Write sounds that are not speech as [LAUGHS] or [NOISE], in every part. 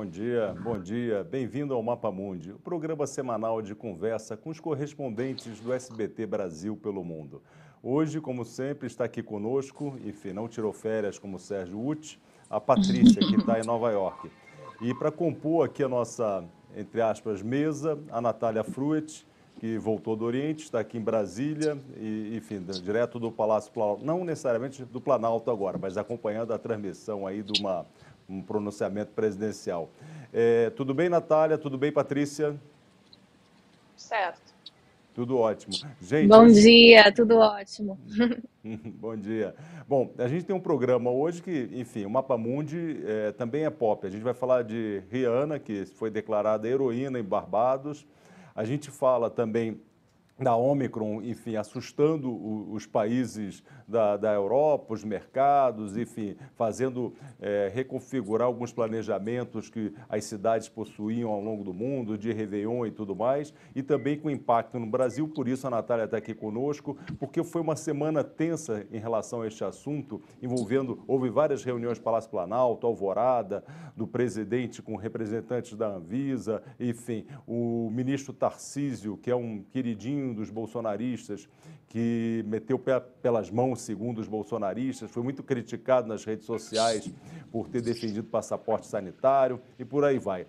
Bom dia, bom dia. Bem-vindo ao Mapa Mundi, o programa semanal de conversa com os correspondentes do SBT Brasil pelo mundo. Hoje, como sempre, está aqui conosco, enfim, não tirou férias como o Sérgio Uti, a Patrícia, que está em Nova York. E para compor aqui a nossa, entre aspas, mesa, a Natália Fruet, que voltou do Oriente, está aqui em Brasília, e, enfim, direto do Palácio Planalto, não necessariamente do Planalto agora, mas acompanhando a transmissão aí de uma, um pronunciamento presidencial. É, tudo bem, Natália? Tudo bem, Patrícia? Certo. Tudo ótimo. Gente, Bom dia, tudo ótimo. [LAUGHS] Bom dia. Bom, a gente tem um programa hoje que, enfim, o Mapa Mundi é, também é pop. A gente vai falar de Rihanna, que foi declarada heroína em Barbados. A gente fala também da Omicron, enfim, assustando os países da, da Europa, os mercados, enfim, fazendo é, reconfigurar alguns planejamentos que as cidades possuíam ao longo do mundo, de Réveillon e tudo mais, e também com impacto no Brasil, por isso a Natália está aqui conosco, porque foi uma semana tensa em relação a este assunto, envolvendo, houve várias reuniões Palácio Planalto, Alvorada, do presidente com representantes da Anvisa, enfim, o ministro Tarcísio, que é um queridinho dos bolsonaristas, que meteu pé pelas mãos, segundo os bolsonaristas, foi muito criticado nas redes sociais por ter defendido passaporte sanitário e por aí vai.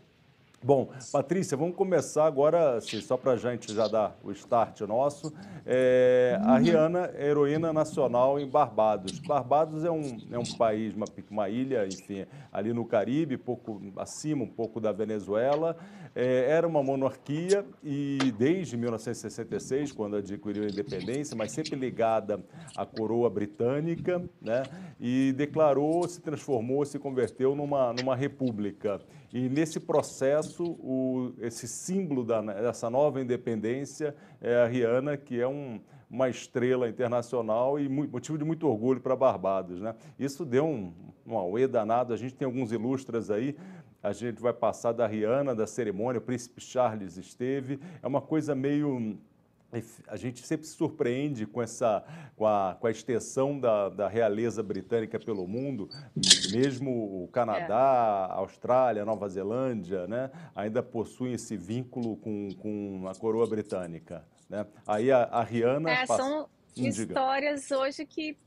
Bom, Patrícia, vamos começar agora, assim, só para a gente já dar o start nosso. É, a Rihanna é heroína nacional em Barbados. Barbados é um, é um país, uma, uma ilha, enfim, ali no Caribe, pouco acima, um pouco da Venezuela. É, era uma monarquia e desde 1966, quando adquiriu a independência, mas sempre ligada à coroa britânica, né? E declarou, se transformou, se converteu numa, numa república. E nesse processo, o, esse símbolo da, dessa nova independência é a Rihanna, que é um, uma estrela internacional e motivo de muito orgulho para Barbados. Né? Isso deu um, um auê danado, a gente tem alguns ilustras aí, a gente vai passar da Rihanna, da cerimônia, o príncipe Charles esteve, é uma coisa meio a gente sempre se surpreende com, essa, com, a, com a extensão da, da realeza britânica pelo mundo, mesmo o Canadá, a Austrália, Nova Zelândia, né, ainda possuem esse vínculo com, com a coroa britânica. Né? Aí a, a Rihanna... É, passa... São hum, histórias hoje que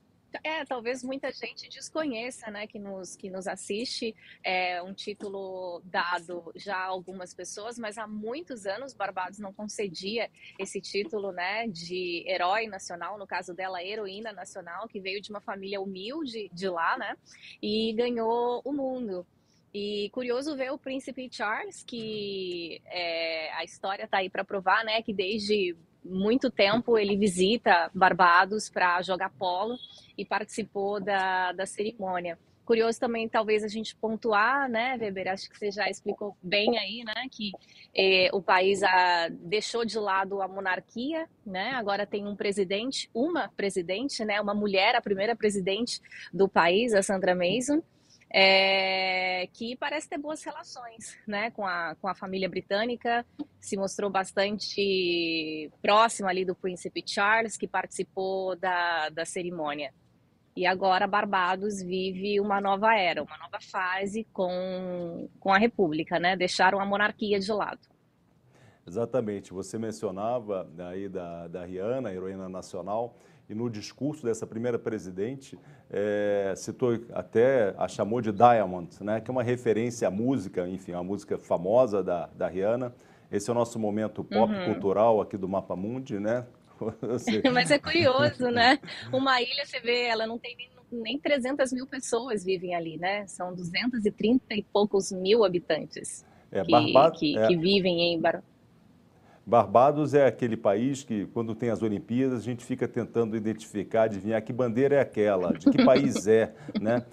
é, talvez muita gente desconheça, né, que nos, que nos assiste, é um título dado já a algumas pessoas, mas há muitos anos Barbados não concedia esse título, né, de herói nacional, no caso dela, heroína nacional, que veio de uma família humilde de lá, né, e ganhou o mundo. E curioso ver o príncipe Charles, que é, a história está aí para provar, né, que desde muito tempo ele visita Barbados para jogar polo e participou da, da cerimônia. Curioso também, talvez, a gente pontuar, né, Weber? Acho que você já explicou bem aí, né, que eh, o país a, deixou de lado a monarquia, né, agora tem um presidente, uma presidente, né, uma mulher, a primeira presidente do país, a Sandra Mason, é, que parece ter boas relações né, com, a, com a família britânica, se mostrou bastante próxima ali do príncipe Charles, que participou da, da cerimônia. E agora Barbados vive uma nova era, uma nova fase com, com a República, né? Deixaram a monarquia de lado. Exatamente. Você mencionava aí da, da Rihanna, heroína nacional, e no discurso dessa primeira presidente, é, citou até, a chamou de Diamond, né, que é uma referência à música, enfim, a música famosa da, da Rihanna. Esse é o nosso momento pop uhum. cultural aqui do Mapa Mundi, né? [LAUGHS] [LAUGHS] Mas é curioso, né? Uma ilha, você vê, ela não tem nem, nem 300 mil pessoas vivem ali, né? São 230 e poucos mil habitantes é, que, Barbados, que, é... que vivem em Barbados. Barbados é aquele país que, quando tem as Olimpíadas, a gente fica tentando identificar, adivinhar que bandeira é aquela, de que país é, [LAUGHS] né?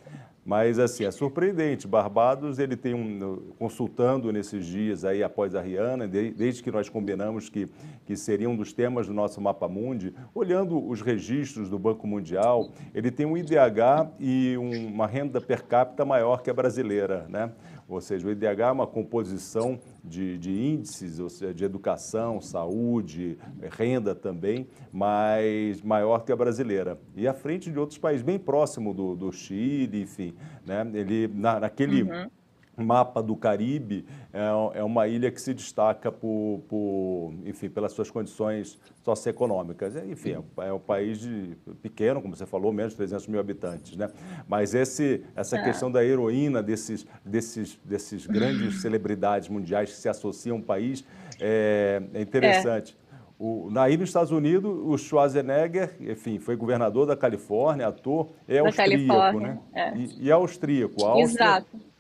Mas, assim, é surpreendente. Barbados, ele tem um, consultando nesses dias aí após a Rihanna, desde que nós combinamos que, que seria um dos temas do nosso Mapa Mundi, olhando os registros do Banco Mundial, ele tem um IDH e um, uma renda per capita maior que a brasileira, né? Ou seja, o IDH é uma composição de, de índices, ou seja, de educação, saúde, renda também, mas maior que a brasileira. E à frente de outros países, bem próximo do, do Chile, enfim. Né? Ele, na, naquele. Uhum mapa do Caribe, é, é uma ilha que se destaca por, por, enfim, pelas suas condições socioeconômicas. Enfim, é, é um país de, pequeno, como você falou, menos de 300 mil habitantes. Né? Mas esse, essa é. questão da heroína desses, desses, desses grandes [LAUGHS] celebridades mundiais que se associam ao país é, é interessante. É. O, aí nos Estados Unidos, o Schwarzenegger, enfim, foi governador da Califórnia, ator, é da austríaco, né? É. E, e é austríaco. A Áustria, Exato.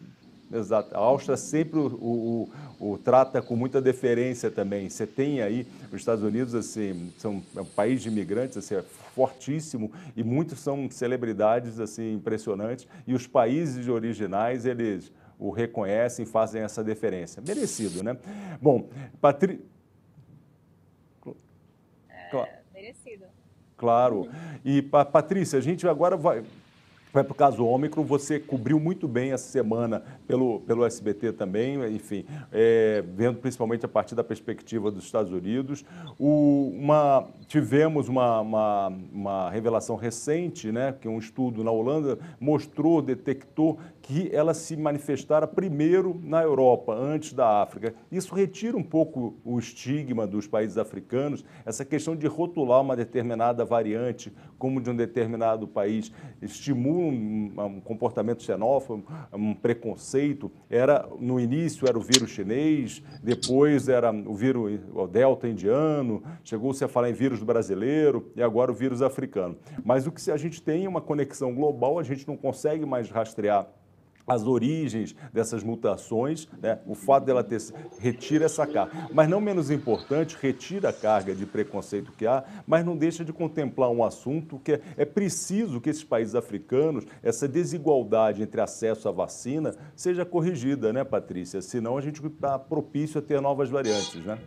Exato. A Áustria sempre o, o, o, trata com muita deferência também. Você tem aí, os Estados Unidos, assim, são é um país de imigrantes, assim, é fortíssimo, e muitos são celebridades, assim, impressionantes, e os países originais, eles o reconhecem, fazem essa deferência. Merecido, né? Bom, Patrícia... É, merecido. Claro. E, Patrícia, a gente agora vai Vai para o caso Ômicron, você cobriu muito bem essa semana pelo, pelo SBT também, enfim, é, vendo principalmente a partir da perspectiva dos Estados Unidos. O, uma, tivemos uma, uma, uma, revelação recente, né, que um estudo na Holanda mostrou, detectou que ela se manifestara primeiro na Europa, antes da África. Isso retira um pouco o estigma dos países africanos, essa questão de rotular uma determinada variante como de um determinado país, estimula um, um comportamento xenófobo, um preconceito. Era no início era o vírus chinês, depois era o vírus o delta indiano, chegou-se a falar em vírus brasileiro e agora o vírus africano. Mas o que se a gente tem é uma conexão global, a gente não consegue mais rastrear as origens dessas mutações, né? o fato dela ter retira essa carga. Mas não menos importante, retira a carga de preconceito que há, mas não deixa de contemplar um assunto que é, é preciso que esses países africanos, essa desigualdade entre acesso à vacina, seja corrigida, né, Patrícia? Senão a gente está propício a ter novas variantes, né?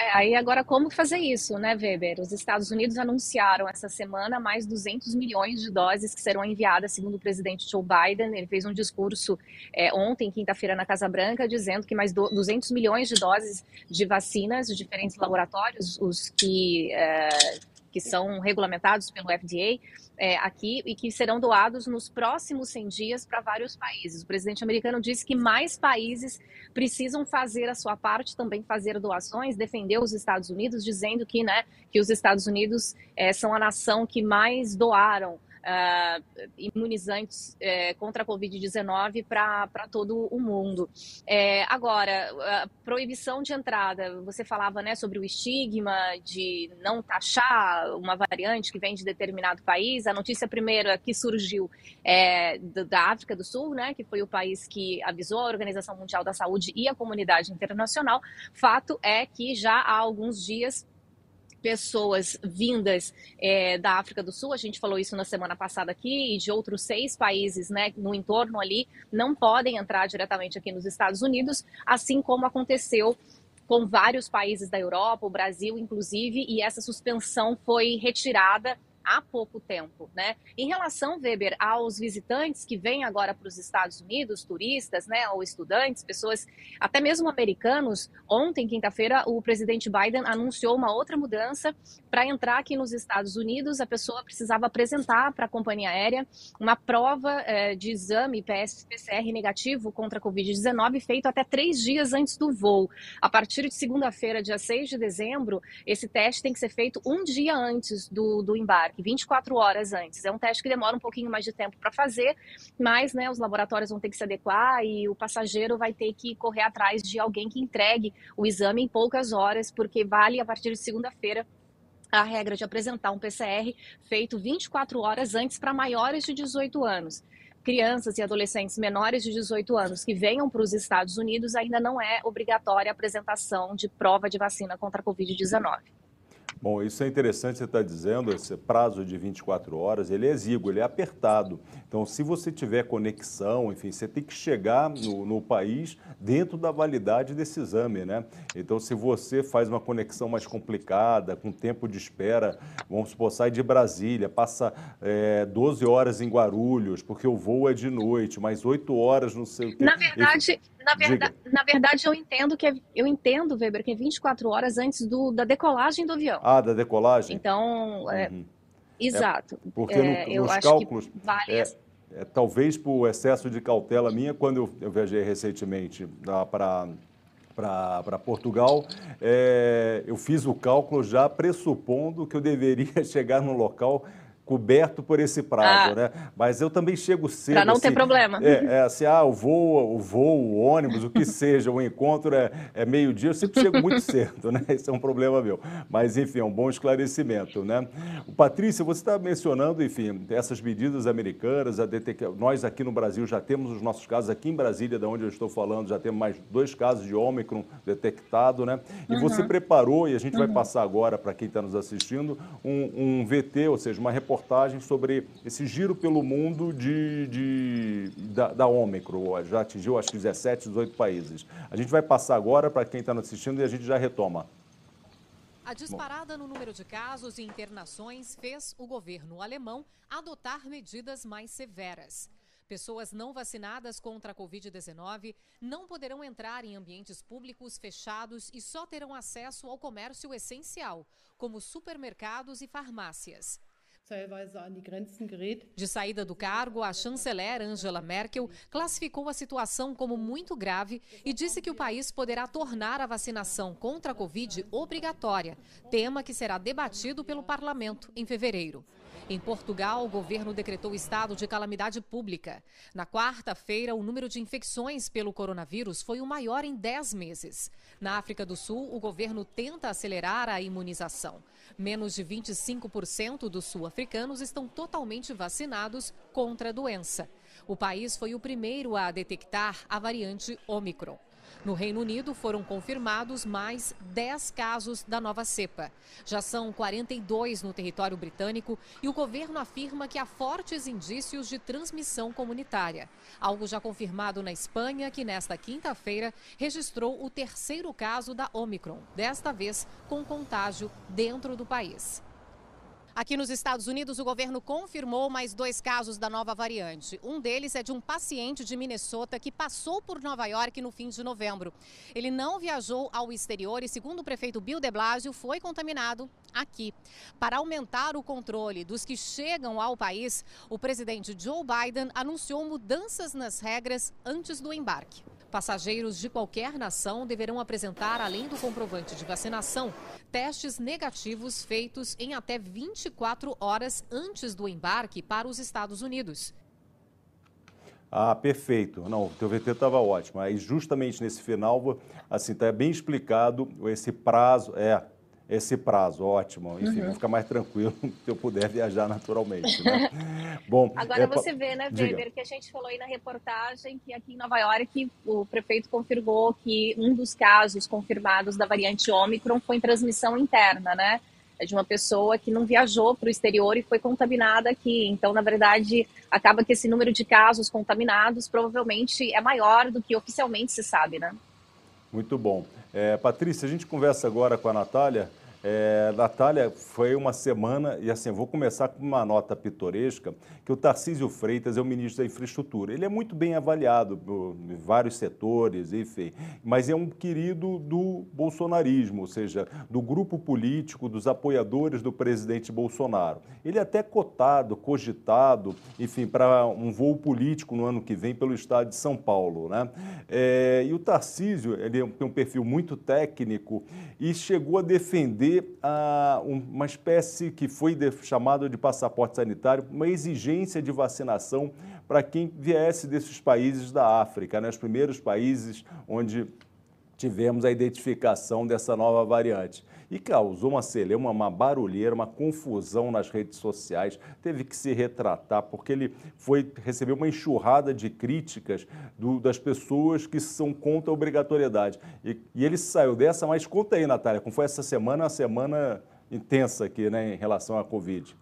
É, aí agora como fazer isso, né, Weber? Os Estados Unidos anunciaram essa semana mais 200 milhões de doses que serão enviadas, segundo o presidente Joe Biden. Ele fez um discurso é, ontem, quinta-feira, na Casa Branca, dizendo que mais 200 milhões de doses de vacinas de diferentes laboratórios, os que é, que são regulamentados pelo FDA é, aqui e que serão doados nos próximos 100 dias para vários países. O presidente americano disse que mais países precisam fazer a sua parte, também fazer doações, defender os Estados Unidos, dizendo que, né, que os Estados Unidos é, são a nação que mais doaram uh, imunizantes uh, contra a Covid-19 para todo o mundo. É, agora, proibição de entrada, você falava né, sobre o estigma de não taxar uma variante que vem de determinado país. A notícia primeira que surgiu é da África do Sul, né, que foi o país que avisou a Organização Mundial da Saúde e a comunidade internacional. Fato é que já há alguns dias pessoas vindas é, da África do Sul, a gente falou isso na semana passada aqui, e de outros seis países né, no entorno ali, não podem entrar diretamente aqui nos Estados Unidos, assim como aconteceu com vários países da Europa, o Brasil inclusive, e essa suspensão foi retirada há pouco tempo, né? Em relação, Weber, aos visitantes que vêm agora para os Estados Unidos, turistas, né, ou estudantes, pessoas, até mesmo americanos, ontem, quinta-feira, o presidente Biden anunciou uma outra mudança para entrar aqui nos Estados Unidos, a pessoa precisava apresentar para a companhia aérea uma prova eh, de exame PS-PCR negativo contra a Covid-19 feito até três dias antes do voo. A partir de segunda-feira, dia 6 de dezembro, esse teste tem que ser feito um dia antes do, do embarque embarque, 24 horas antes. É um teste que demora um pouquinho mais de tempo para fazer, mas né, os laboratórios vão ter que se adequar e o passageiro vai ter que correr atrás de alguém que entregue o exame em poucas horas, porque vale a partir de segunda-feira a regra de apresentar um PCR feito 24 horas antes para maiores de 18 anos. Crianças e adolescentes menores de 18 anos que venham para os Estados Unidos ainda não é obrigatória a apresentação de prova de vacina contra a Covid-19. Bom, isso é interessante você estar tá dizendo, esse prazo de 24 horas, ele é exíguo, ele é apertado. Então, se você tiver conexão, enfim, você tem que chegar no, no país dentro da validade desse exame, né? Então, se você faz uma conexão mais complicada, com tempo de espera, vamos supor, sai de Brasília, passa é, 12 horas em Guarulhos, porque o voo é de noite, mais 8 horas, não sei o quê. Na verdade, na, verdade, na verdade, eu entendo que é, eu entendo, Weber, que é 24 horas antes do, da decolagem do avião. Ah, da decolagem? Então, é, uhum. exato. É, porque no, é, nos cálculos. Vale é, é, talvez por excesso de cautela minha, quando eu, eu viajei recentemente para para Portugal, é, eu fiz o cálculo já pressupondo que eu deveria [LAUGHS] chegar no local coberto por esse prazo, ah, né? Mas eu também chego cedo. Para não assim, ter problema. É, é, assim, ah, o voo, o voo, o ônibus, o que [LAUGHS] seja, o encontro é, é meio-dia, eu sempre chego muito cedo, né? Isso é um problema meu. Mas, enfim, é um bom esclarecimento, né? O Patrícia, você está mencionando, enfim, essas medidas americanas, a DTK, nós aqui no Brasil já temos os nossos casos, aqui em Brasília, da onde eu estou falando, já temos mais dois casos de Ômicron detectado, né? E uhum. você preparou, e a gente uhum. vai passar agora, para quem está nos assistindo, um, um VT, ou seja, uma reportagem reportagem sobre esse giro pelo mundo de, de da, da Ômicron. Já atingiu, acho que 17, 18 países. A gente vai passar agora para quem está assistindo e a gente já retoma. A disparada no número de casos e internações fez o governo alemão adotar medidas mais severas. Pessoas não vacinadas contra a Covid-19 não poderão entrar em ambientes públicos fechados e só terão acesso ao comércio essencial, como supermercados e farmácias. De saída do cargo, a chanceler Angela Merkel classificou a situação como muito grave e disse que o país poderá tornar a vacinação contra a Covid obrigatória, tema que será debatido pelo parlamento em fevereiro. Em Portugal, o governo decretou estado de calamidade pública. Na quarta-feira, o número de infecções pelo coronavírus foi o maior em 10 meses. Na África do Sul, o governo tenta acelerar a imunização. Menos de 25% dos sul-africanos estão totalmente vacinados contra a doença. O país foi o primeiro a detectar a variante Omicron. No Reino Unido, foram confirmados mais 10 casos da nova cepa. Já são 42 no território britânico e o governo afirma que há fortes indícios de transmissão comunitária. Algo já confirmado na Espanha, que nesta quinta-feira registrou o terceiro caso da Omicron, desta vez com contágio dentro do país. Aqui nos Estados Unidos, o governo confirmou mais dois casos da nova variante. Um deles é de um paciente de Minnesota que passou por Nova York no fim de novembro. Ele não viajou ao exterior e, segundo o prefeito Bill de Blasio, foi contaminado aqui. Para aumentar o controle dos que chegam ao país, o presidente Joe Biden anunciou mudanças nas regras antes do embarque. Passageiros de qualquer nação deverão apresentar, além do comprovante de vacinação, testes negativos feitos em até 24 horas antes do embarque para os Estados Unidos. Ah, perfeito. Não, o teu VT estava ótimo. Aí justamente nesse final, assim, está bem explicado esse prazo. É, esse prazo, ótimo. Enfim, uhum. vou ficar mais tranquilo [LAUGHS] se eu puder viajar naturalmente. Né? [LAUGHS] Bom, Agora é, você vê, né, Weber, que a gente falou aí na reportagem que aqui em Nova York o prefeito confirmou que um dos casos confirmados da variante Ômicron foi em transmissão interna, né? É de uma pessoa que não viajou para o exterior e foi contaminada aqui. Então, na verdade, acaba que esse número de casos contaminados provavelmente é maior do que oficialmente se sabe, né? Muito bom. É, Patrícia, a gente conversa agora com a Natália. É, Natália, foi uma semana, e assim, vou começar com uma nota pitoresca, que o Tarcísio Freitas é o ministro da Infraestrutura. Ele é muito bem avaliado por vários setores, enfim, mas é um querido do bolsonarismo, ou seja, do grupo político, dos apoiadores do presidente Bolsonaro. Ele é até cotado, cogitado, enfim, para um voo político no ano que vem pelo estado de São Paulo. Né? É, e o Tarcísio, ele tem um perfil muito técnico e chegou a defender a, uma espécie que foi de, chamado de passaporte sanitário, uma exigência de vacinação para quem viesse desses países da África, né, os primeiros países onde tivemos a identificação dessa nova variante. E causou uma celeuma, uma barulheira, uma confusão nas redes sociais. Teve que se retratar, porque ele foi recebeu uma enxurrada de críticas do, das pessoas que são contra a obrigatoriedade. E, e ele saiu dessa, mas conta aí, Natália, como foi essa semana, uma semana intensa aqui, né, em relação à Covid.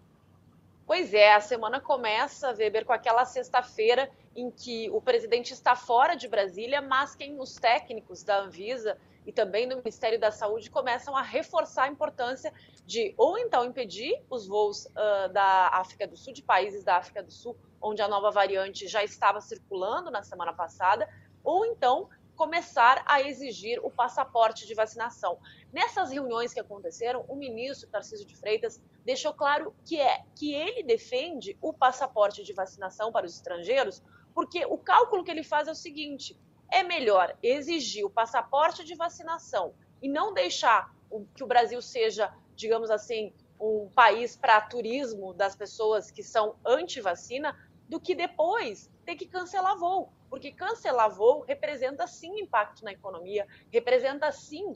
Pois é, a semana começa, Weber, com aquela sexta-feira em que o presidente está fora de Brasília, mas quem os técnicos da Anvisa e também do Ministério da Saúde começam a reforçar a importância de ou então impedir os voos uh, da África do Sul, de países da África do Sul, onde a nova variante já estava circulando na semana passada, ou então começar a exigir o passaporte de vacinação. Nessas reuniões que aconteceram, o ministro Tarcísio de Freitas deixou claro que é que ele defende o passaporte de vacinação para os estrangeiros, porque o cálculo que ele faz é o seguinte: é melhor exigir o passaporte de vacinação e não deixar que o Brasil seja, digamos assim, um país para turismo das pessoas que são anti-vacina, do que depois ter que cancelar voo porque cancelar voo representa sim impacto na economia, representa sim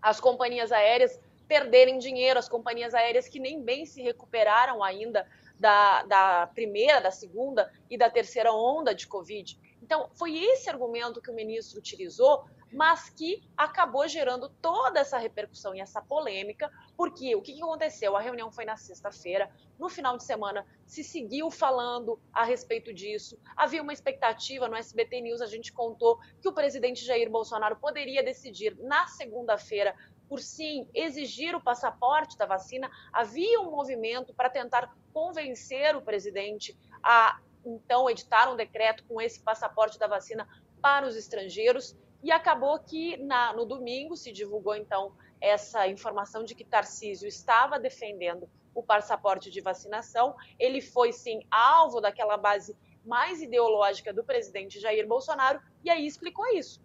as companhias aéreas perderem dinheiro, as companhias aéreas que nem bem se recuperaram ainda da, da primeira, da segunda e da terceira onda de Covid. Então, foi esse argumento que o ministro utilizou mas que acabou gerando toda essa repercussão e essa polêmica, porque o que, aconteceu? A reunião foi na sexta-feira, no final de semana se seguiu falando a respeito disso, havia uma expectativa no SBT News, a gente contou que o presidente Jair Bolsonaro poderia decidir na segunda-feira por sim exigir o passaporte da vacina, havia um movimento para tentar convencer o presidente a então editar um decreto com esse passaporte da vacina para os estrangeiros. E acabou que na, no domingo se divulgou então essa informação de que Tarcísio estava defendendo o passaporte de vacinação. Ele foi sim alvo daquela base mais ideológica do presidente Jair Bolsonaro e aí explicou isso.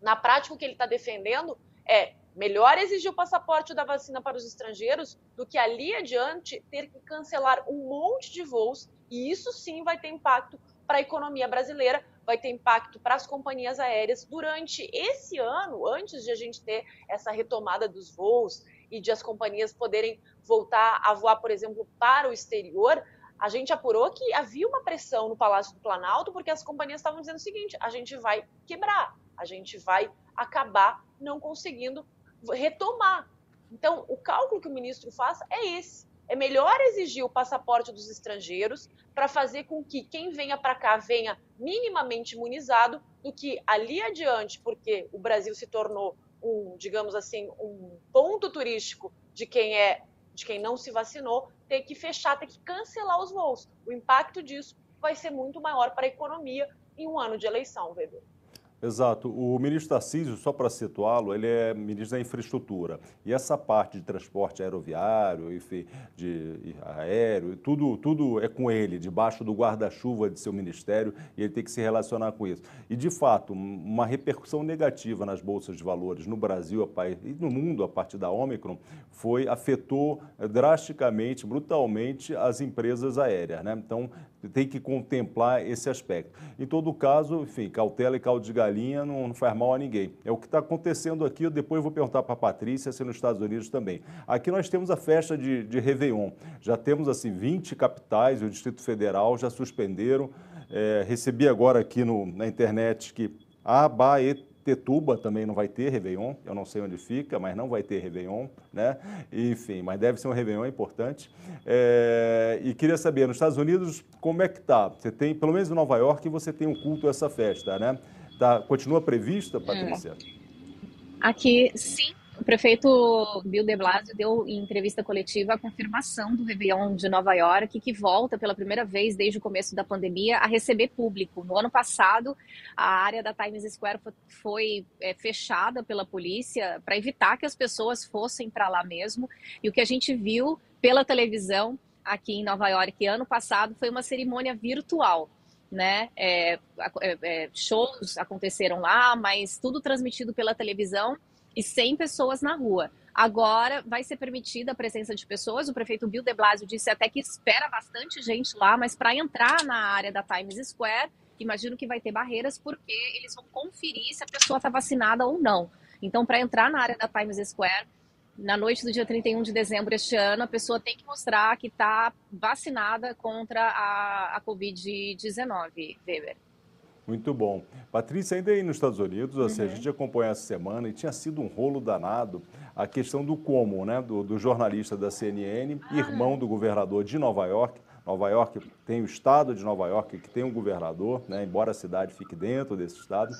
Na prática, o que ele está defendendo é melhor exigir o passaporte da vacina para os estrangeiros do que ali adiante ter que cancelar um monte de voos e isso sim vai ter impacto para a economia brasileira, vai ter impacto para as companhias aéreas durante esse ano, antes de a gente ter essa retomada dos voos e de as companhias poderem voltar a voar, por exemplo, para o exterior. A gente apurou que havia uma pressão no Palácio do Planalto, porque as companhias estavam dizendo o seguinte: a gente vai quebrar, a gente vai acabar não conseguindo retomar. Então, o cálculo que o ministro faz é esse. É melhor exigir o passaporte dos estrangeiros para fazer com que quem venha para cá venha minimamente imunizado do que ali adiante, porque o Brasil se tornou um, digamos assim, um ponto turístico de quem é de quem não se vacinou, ter que fechar, ter que cancelar os voos. O impacto disso vai ser muito maior para a economia em um ano de eleição, Weber. Exato. O ministro Tarcísio, só para situá-lo, ele é ministro da infraestrutura. E essa parte de transporte aeroviário, enfim, de aéreo, tudo, tudo é com ele, debaixo do guarda-chuva de seu ministério, e ele tem que se relacionar com isso. E, de fato, uma repercussão negativa nas bolsas de valores no Brasil e no mundo a partir da Omicron foi, afetou drasticamente, brutalmente as empresas aéreas. Né? Então, tem que contemplar esse aspecto. Em todo caso, enfim, cautela e caldo de galinha não, não faz mal a ninguém. É o que está acontecendo aqui, eu depois vou perguntar para a Patrícia se nos Estados Unidos também. Aqui nós temos a festa de, de Réveillon. Já temos, assim, 20 capitais, o Distrito Federal já suspenderam. É, recebi agora aqui no, na internet que Abaeté Tetuba também não vai ter Réveillon, eu não sei onde fica, mas não vai ter Réveillon, né? Enfim, mas deve ser um Réveillon importante. É, e queria saber, nos Estados Unidos, como é que tá? Você tem, pelo menos em Nova York, você tem um culto a essa festa, né? Tá, continua prevista, é. Patrícia? Aqui, sim, prefeito Bill de Blasio deu em entrevista coletiva a confirmação do Réveillon de Nova York, que volta pela primeira vez desde o começo da pandemia a receber público. No ano passado, a área da Times Square foi é, fechada pela polícia para evitar que as pessoas fossem para lá mesmo. E o que a gente viu pela televisão aqui em Nova York ano passado foi uma cerimônia virtual. Né? É, é, é shows aconteceram lá, mas tudo transmitido pela televisão e 100 pessoas na rua. Agora vai ser permitida a presença de pessoas. O prefeito Bill de Blasio disse até que espera bastante gente lá, mas para entrar na área da Times Square, imagino que vai ter barreiras porque eles vão conferir se a pessoa está vacinada ou não. Então, para entrar na área da Times Square, na noite do dia 31 de dezembro este ano, a pessoa tem que mostrar que está vacinada contra a, a Covid-19, Weber. Muito bom. Patrícia, ainda aí nos Estados Unidos, assim, uhum. a gente acompanhou essa semana e tinha sido um rolo danado a questão do como, né, do, do jornalista da CNN, ah. irmão do governador de Nova York. Nova York tem o estado de Nova York que tem um governador, né, embora a cidade fique dentro desse estado,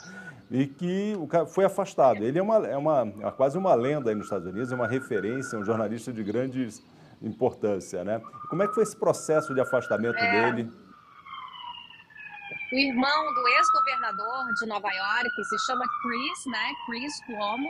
e que o cara foi afastado. Ele é, uma, é, uma, é quase uma lenda aí nos Estados Unidos, é uma referência, um jornalista de grande importância. Né? Como é que foi esse processo de afastamento é. dele? O irmão do ex-governador de Nova York, se chama Chris, né? Chris Cuomo,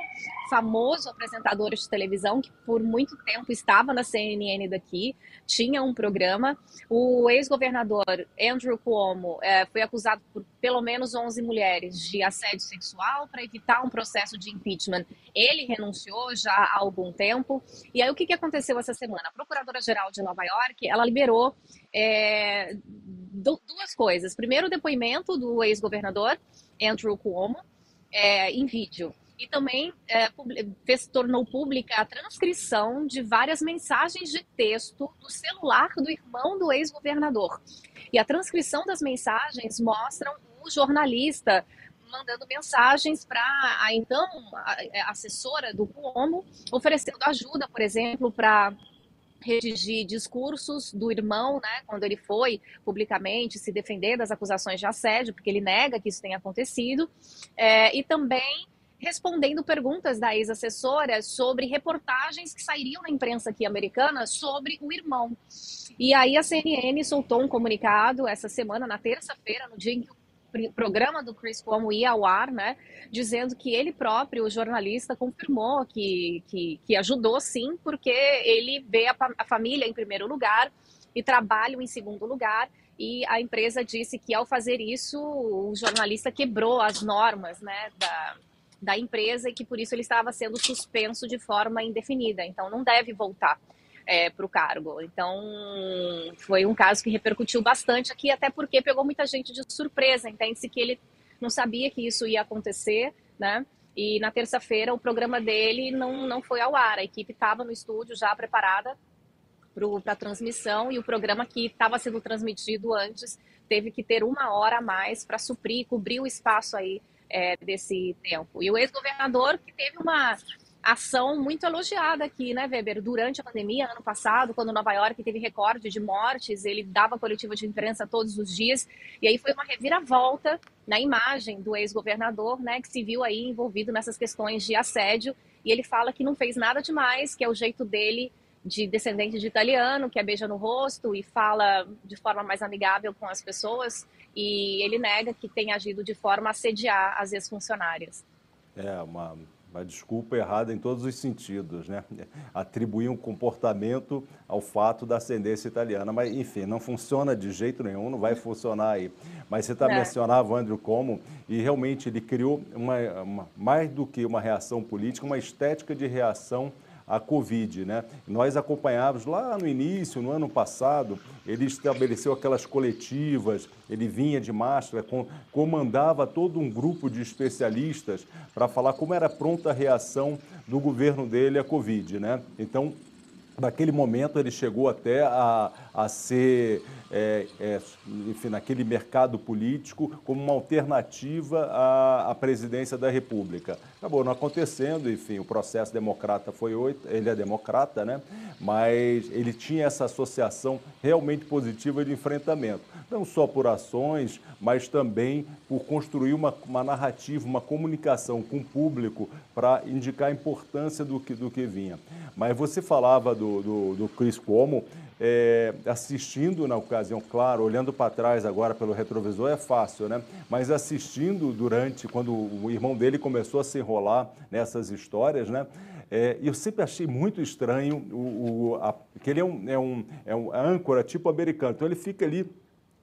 famoso apresentador de televisão que por muito tempo estava na CNN daqui, tinha um programa. O ex-governador Andrew Cuomo é, foi acusado por pelo menos 11 mulheres de assédio sexual para evitar um processo de impeachment. Ele renunciou já há algum tempo. E aí o que, que aconteceu essa semana? A Procuradora-Geral de Nova York, ela liberou é, duas coisas. Primeiro, o depoimento do ex-governador Andrew Cuomo é, em vídeo. E também é, fez, tornou pública a transcrição de várias mensagens de texto do celular do irmão do ex-governador. E a transcrição das mensagens mostram o jornalista mandando mensagens para a então a assessora do Cuomo, oferecendo ajuda, por exemplo, para redigir discursos do irmão, né, quando ele foi publicamente se defender das acusações de assédio, porque ele nega que isso tenha acontecido, é, e também respondendo perguntas da ex-assessora sobre reportagens que sairiam na imprensa aqui americana sobre o irmão. E aí a CNN soltou um comunicado essa semana, na terça-feira, no dia em que o programa do Chris Cuomo ia ao ar, né, dizendo que ele próprio, o jornalista, confirmou que, que, que ajudou sim, porque ele vê a, a família em primeiro lugar e trabalho em segundo lugar, e a empresa disse que ao fazer isso, o jornalista quebrou as normas, né, da, da empresa e que por isso ele estava sendo suspenso de forma indefinida, então não deve voltar é, para o cargo. Então, foi um caso que repercutiu bastante aqui, até porque pegou muita gente de surpresa. Entende-se que ele não sabia que isso ia acontecer, né? E na terça-feira o programa dele não, não foi ao ar. A equipe estava no estúdio já preparada para a transmissão e o programa que estava sendo transmitido antes teve que ter uma hora a mais para suprir, cobrir o espaço aí é, desse tempo. E o ex-governador que teve uma ação muito elogiada aqui, né, Weber? Durante a pandemia, ano passado, quando Nova York teve recorde de mortes, ele dava coletiva de imprensa todos os dias, e aí foi uma reviravolta na imagem do ex-governador, né, que se viu aí envolvido nessas questões de assédio, e ele fala que não fez nada demais, que é o jeito dele de descendente de italiano, que é beija no rosto e fala de forma mais amigável com as pessoas, e ele nega que tenha agido de forma a assediar as ex-funcionárias. É, uma uma desculpa errada em todos os sentidos, né? Atribuir um comportamento ao fato da ascendência italiana, mas enfim, não funciona de jeito nenhum, não vai funcionar aí. Mas você está é. mencionando Andrew Como e realmente ele criou uma, uma, mais do que uma reação política, uma estética de reação a Covid. Né? Nós acompanhávamos lá no início, no ano passado, ele estabeleceu aquelas coletivas, ele vinha de máscara, com, comandava todo um grupo de especialistas para falar como era pronta a reação do governo dele à Covid. Né? Então, naquele momento ele chegou até a, a ser, é, é, enfim, naquele mercado político como uma alternativa à, à, presidência da República. Acabou não acontecendo, enfim, o processo democrata foi oito, ele é democrata, né? Mas ele tinha essa associação realmente positiva de enfrentamento, não só por ações, mas também por construir uma, uma narrativa, uma comunicação com o público para indicar a importância do que, do que vinha. Mas você falava do, do, do Chris Cuomo, é, assistindo na ocasião, claro, olhando para trás agora pelo retrovisor é fácil, né? Mas assistindo durante, quando o irmão dele começou a se enrolar nessas histórias, né? É, eu sempre achei muito estranho o, o a, que ele é um, é um, é um âncora tipo americano, então ele fica ali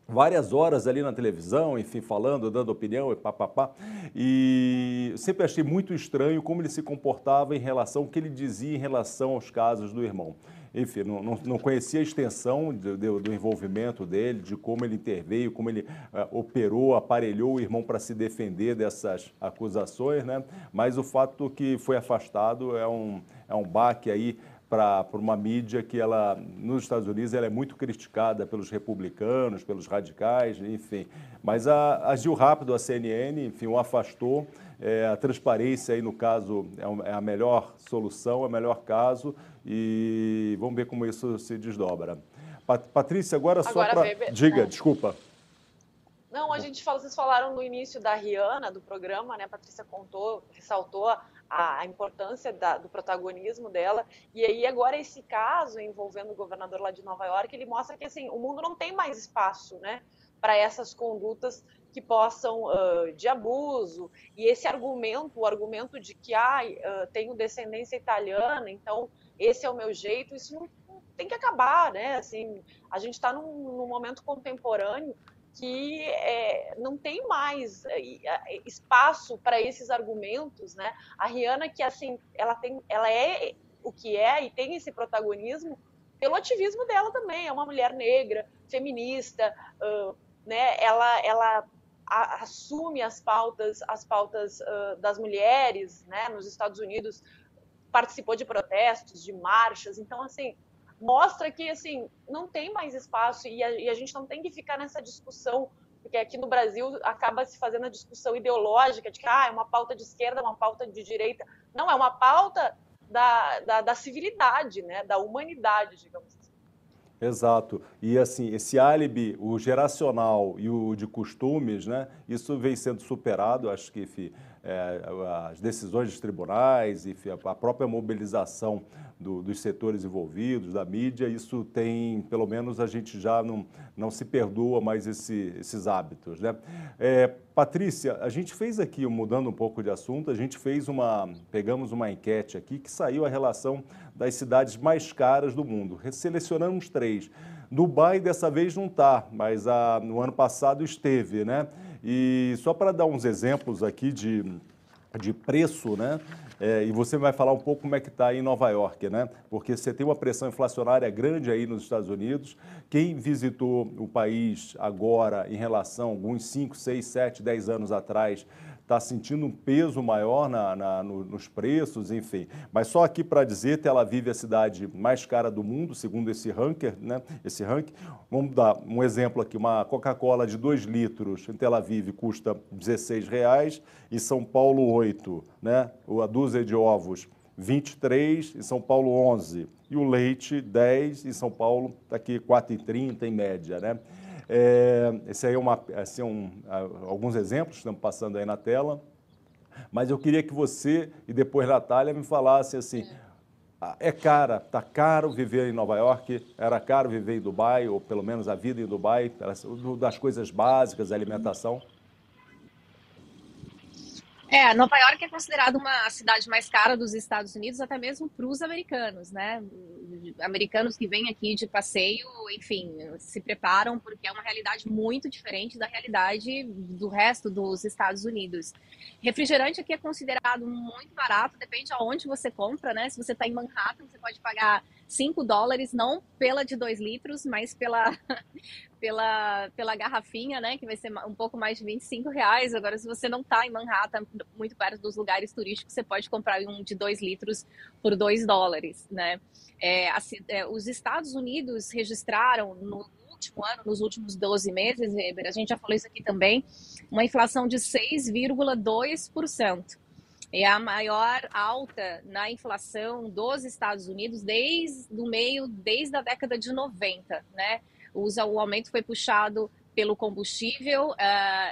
várias horas ali na televisão, enfim, falando, dando opinião e papapá. E sempre achei muito estranho como ele se comportava em relação ao que ele dizia em relação aos casos do irmão enfim, não, não conhecia a extensão do, do, envolvimento dele, de como ele interveio, como ele uh, operou, aparelhou o irmão para se defender dessas acusações, né? Mas o fato que foi afastado é um, é um baque aí para uma mídia que ela nos Estados Unidos ela é muito criticada pelos republicanos, pelos radicais, enfim. Mas a, agiu rápido a CNN, enfim, o afastou. É, a transparência aí no caso é, é a melhor solução, é o melhor caso e vamos ver como isso se desdobra. Patrícia, agora, agora só para... Diga, é. desculpa. Não, a gente fala, vocês falaram no início da Rihanna, do programa, né? A Patrícia contou, ressaltou a, a importância da, do protagonismo dela. E aí, agora, esse caso envolvendo o governador lá de Nova York, ele mostra que assim, o mundo não tem mais espaço, né? para essas condutas que possam uh, de abuso e esse argumento, o argumento de que ah, uh, tenho descendência italiana, então esse é o meu jeito, isso não, tem que acabar, né? Assim, a gente está num, num, momento contemporâneo que é, não tem mais é, é, espaço para esses argumentos, né? A Rihanna que assim, ela tem, ela é o que é e tem esse protagonismo pelo ativismo dela também. É uma mulher negra, feminista, uh, né? Ela, ela a, assume as pautas, as pautas uh, das mulheres, né? Nos Estados Unidos participou de protestos, de marchas. Então, assim, mostra que assim não tem mais espaço e a, e a, gente não tem que ficar nessa discussão porque aqui no Brasil acaba se fazendo a discussão ideológica de que ah, é uma pauta de esquerda, uma pauta de direita. Não, é uma pauta da, da, da civilidade, né? da humanidade, digamos assim. Exato. E assim, esse álibi, o geracional e o de costumes, né? Isso vem sendo superado, acho que enfim, é, as decisões dos tribunais, enfim, a própria mobilização do, dos setores envolvidos, da mídia, isso tem, pelo menos a gente já não, não se perdoa mais esse, esses hábitos. Né? É, Patrícia, a gente fez aqui, mudando um pouco de assunto, a gente fez uma, pegamos uma enquete aqui que saiu a relação das cidades mais caras do mundo. Selecionamos três. Dubai dessa vez não está, mas a, no ano passado esteve, né? E só para dar uns exemplos aqui de, de preço, né? É, e você vai falar um pouco como é que está em Nova York, né? Porque você tem uma pressão inflacionária grande aí nos Estados Unidos. Quem visitou o país agora em relação a alguns 5, 6, 7, 10 anos atrás está sentindo um peso maior na, na, no, nos preços, enfim. Mas só aqui para dizer, Tel Aviv é a cidade mais cara do mundo, segundo esse ranking, né? Esse ranking. Vamos dar um exemplo aqui, uma Coca-Cola de 2 litros em Tel Aviv custa 16 reais, em São Paulo 8, né? A dúzia de ovos 23, em São Paulo 11. E o leite 10, em São Paulo está aqui 4,30 em média, né? É, esse aí é, uma, assim, um, alguns exemplos que estamos passando aí na tela. Mas eu queria que você e depois Natália me falassem assim, é cara, tá caro viver em Nova York, era caro viver em Dubai, ou pelo menos a vida em Dubai, das coisas básicas, alimentação. É, Nova York é considerada uma cidade mais cara dos Estados Unidos, até mesmo para os americanos, né? Americanos que vêm aqui de passeio, enfim, se preparam porque é uma realidade muito diferente da realidade do resto dos Estados Unidos. Refrigerante aqui é considerado muito barato, depende aonde você compra, né? Se você está em Manhattan, você pode pagar 5 dólares, não pela de 2 litros, mas pela, [LAUGHS] pela, pela garrafinha, né? Que vai ser um pouco mais de 25 reais. Agora, se você não está em Manhattan, muito perto dos lugares turísticos, você pode comprar um de 2 litros por 2 dólares, né? É, é, os Estados Unidos registraram no último ano, nos últimos 12 meses, Weber, a gente já falou isso aqui também, uma inflação de 6,2% é a maior alta na inflação dos Estados Unidos desde o meio, desde a década de 90, né? o aumento foi puxado pelo combustível,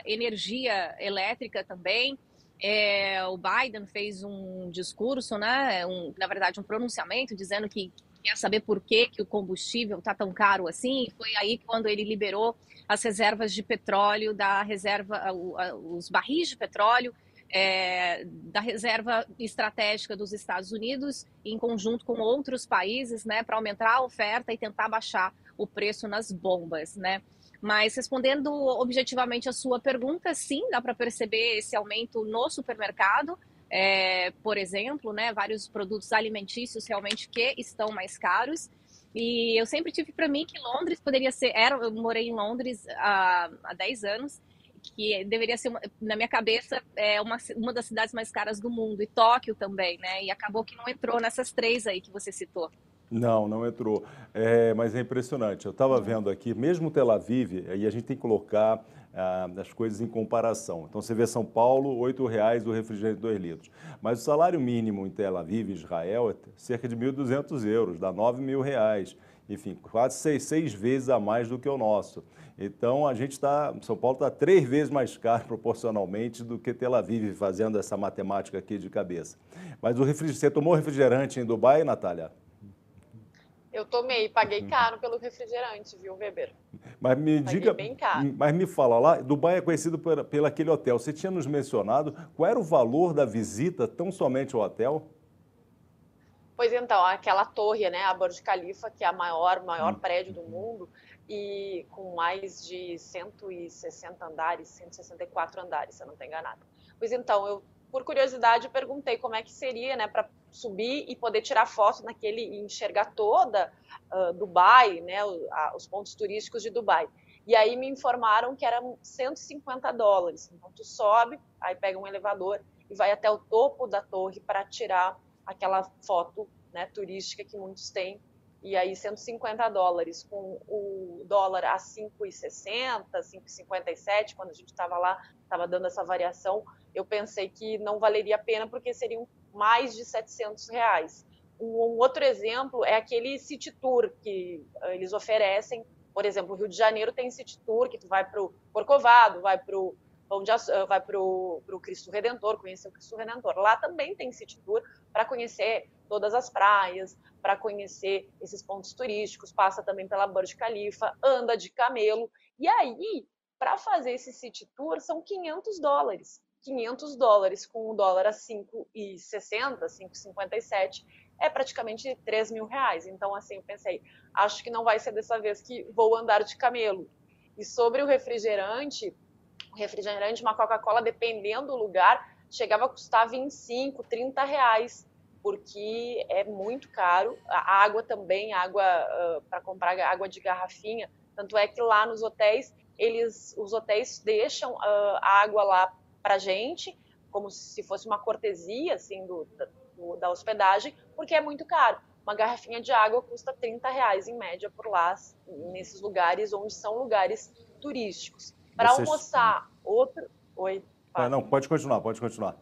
energia elétrica também. É, o Biden fez um discurso, né, um, na verdade um pronunciamento dizendo que quer saber por que, que o combustível está tão caro assim. Foi aí quando ele liberou as reservas de petróleo da reserva, os barris de petróleo é, da reserva estratégica dos Estados Unidos, em conjunto com outros países, né, para aumentar a oferta e tentar baixar o preço nas bombas, né? Mas respondendo objetivamente a sua pergunta, sim, dá para perceber esse aumento no supermercado. É, por exemplo, né, vários produtos alimentícios realmente que estão mais caros. E eu sempre tive para mim que Londres poderia ser. Era, eu morei em Londres há, há 10 anos que deveria ser, na minha cabeça, é uma, uma das cidades mais caras do mundo, e Tóquio também, né? E acabou que não entrou nessas três aí que você citou. Não, não entrou. É, mas é impressionante. Eu estava vendo aqui, mesmo Tel Aviv, aí a gente tem que colocar ah, as coisas em comparação. Então você vê São Paulo, R$ reais o refrigerante 2 litros. Mas o salário mínimo em Tel Aviv, Israel, é cerca de 1.200 euros, dá 9 mil reais. Enfim, quase seis, seis vezes a mais do que o nosso. Então, a gente está, São Paulo está três vezes mais caro [LAUGHS] proporcionalmente do que Tel Aviv, fazendo essa matemática aqui de cabeça. Mas o refrigerante, você tomou refrigerante em Dubai, Natália? Eu tomei, paguei uhum. caro pelo refrigerante, viu, Weber? Mas me paguei diga, bem caro. mas me fala lá, Dubai é conhecido por, pelo aquele hotel. Você tinha nos mencionado qual era o valor da visita tão somente ao hotel? Pois então, aquela torre, né, a Burj Khalifa, que é a maior, maior hum. prédio do mundo e com mais de 160 andares, 164 andares, se eu não estou enganada. Pois então, eu por curiosidade, perguntei como é que seria, né, para subir e poder tirar foto naquele e enxergar toda uh, Dubai, né, os pontos turísticos de Dubai. E aí me informaram que eram 150 dólares. Então tu sobe, aí pega um elevador e vai até o topo da torre para tirar aquela foto, né, turística que muitos têm. E aí 150 dólares com o dólar a 5,60, 5,57, quando a gente estava lá, estava dando essa variação, eu pensei que não valeria a pena porque seriam mais de 700 reais. Um, outro exemplo é aquele City Tour que eh, eles oferecem. Por exemplo, o Rio de Janeiro tem City Tour que tu vai para o Corcovado, vai para o vai para o Cristo Redentor, conhecer o Cristo Redentor. Lá também tem City Tour para conhecer todas as praias, para conhecer esses pontos turísticos, passa também pela Burj Khalifa, anda de camelo. E aí, para fazer esse City Tour, são 500 dólares. 500 dólares com o dólar a 5,60, 5,57, é praticamente 3 mil reais. Então, assim, eu pensei, acho que não vai ser dessa vez que vou andar de camelo. E sobre o refrigerante, refrigerante, uma Coca-Cola, dependendo do lugar, chegava a custar 25, 30 reais, porque é muito caro. A água também, água uh, para comprar água de garrafinha. Tanto é que lá nos hotéis, eles, os hotéis deixam uh, a água lá para gente, como se fosse uma cortesia assim do, do, da hospedagem, porque é muito caro. Uma garrafinha de água custa 30 reais em média por lá, nesses lugares onde são lugares turísticos. Para almoçar, outro. Oi. Ah, não, pode continuar, pode continuar.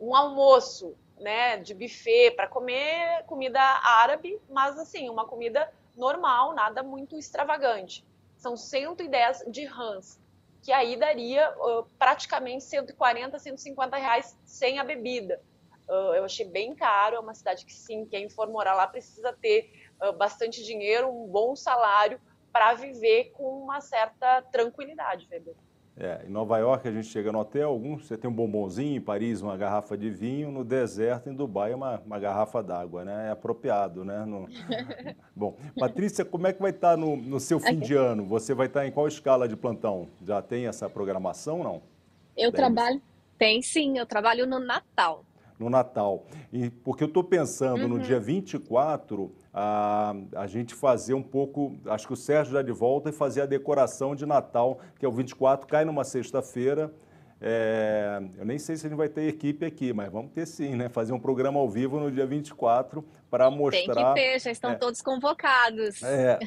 Um almoço né, de buffet para comer comida árabe, mas assim, uma comida normal, nada muito extravagante. São 110 de rãs que aí daria uh, praticamente 140, 150 reais sem a bebida. Uh, eu achei bem caro, é uma cidade que sim, quem for morar lá precisa ter uh, bastante dinheiro, um bom salário para viver com uma certa tranquilidade, Weber. É, em Nova York a gente chega no hotel, alguns, você tem um bombonzinho, em Paris uma garrafa de vinho, no deserto, em Dubai, uma, uma garrafa d'água, né? É apropriado, né? No... [LAUGHS] Bom, Patrícia, como é que vai estar tá no, no seu fim de ano? Você vai estar tá em qual escala de plantão? Já tem essa programação, não? Eu Deve trabalho, tem sim, eu trabalho no Natal. No Natal. E porque eu estou pensando uhum. no dia 24 a, a gente fazer um pouco, acho que o Sérgio já de volta, e fazer a decoração de Natal, que é o 24, cai numa sexta-feira. É, eu nem sei se a gente vai ter equipe aqui, mas vamos ter sim, né? Fazer um programa ao vivo no dia 24 para mostrar. Tem que ter, já estão é, todos convocados. É,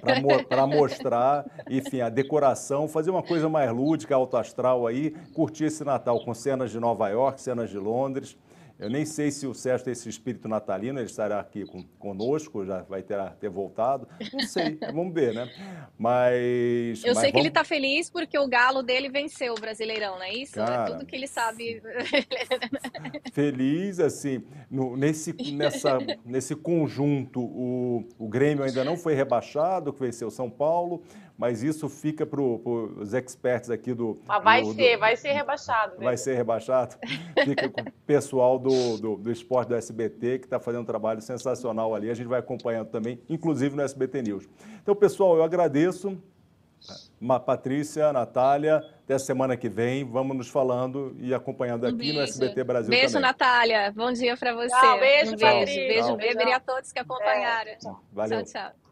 para mostrar, enfim, a decoração, fazer uma coisa mais lúdica, alto astral aí, curtir esse Natal com cenas de Nova York, cenas de Londres. Eu nem sei se o Sérgio tem esse espírito natalino, ele estará aqui com, conosco, já vai ter, ter voltado. Não sei, [LAUGHS] vamos ver, né? Mas. Eu mas sei vamos... que ele está feliz porque o galo dele venceu o Brasileirão, não é isso? É Cara, é tudo que ele sabe. [LAUGHS] feliz, assim, no, nesse, nessa, nesse conjunto, o, o Grêmio ainda não foi rebaixado, que venceu São Paulo mas isso fica para os experts aqui do. Mas vai do, ser, do, vai ser rebaixado. Né? Vai ser rebaixado. [LAUGHS] Fica com o pessoal do, do, do esporte do SBT, que está fazendo um trabalho sensacional ali. A gente vai acompanhando também, inclusive no SBT News. Então, pessoal, eu agradeço. Patrícia, Natália, até semana que vem. Vamos nos falando e acompanhando aqui um no SBT Brasil beijo, também. Natália. Bom dia para você. Tchau, beijo, um beijo, beijo, beijo, e a todos que acompanharam. É. Valeu. Tchau, tchau.